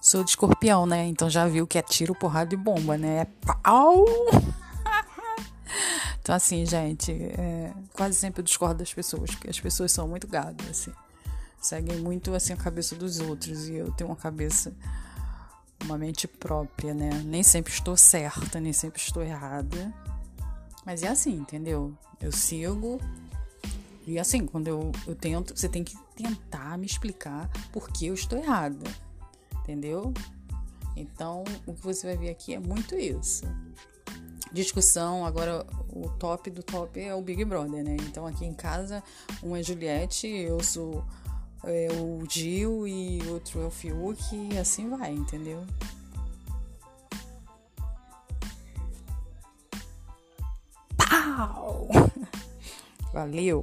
Sou de escorpião, né? Então já viu que é tiro, porrada e bomba, né? É pau! então, assim, gente, é, quase sempre eu discordo das pessoas, porque as pessoas são muito gadas, assim. Seguem muito, assim, a cabeça dos outros. E eu tenho uma cabeça, uma mente própria, né? Nem sempre estou certa, nem sempre estou errada. Mas é assim, entendeu? Eu sigo. E assim, quando eu, eu tento, você tem que tentar me explicar por que eu estou errada entendeu? Então, o que você vai ver aqui é muito isso. Discussão, agora o top do top é o Big Brother, né? Então, aqui em casa, um é Juliette, eu sou é, o Gil e outro é o Fiuk, e assim vai, entendeu? Pau! Valeu!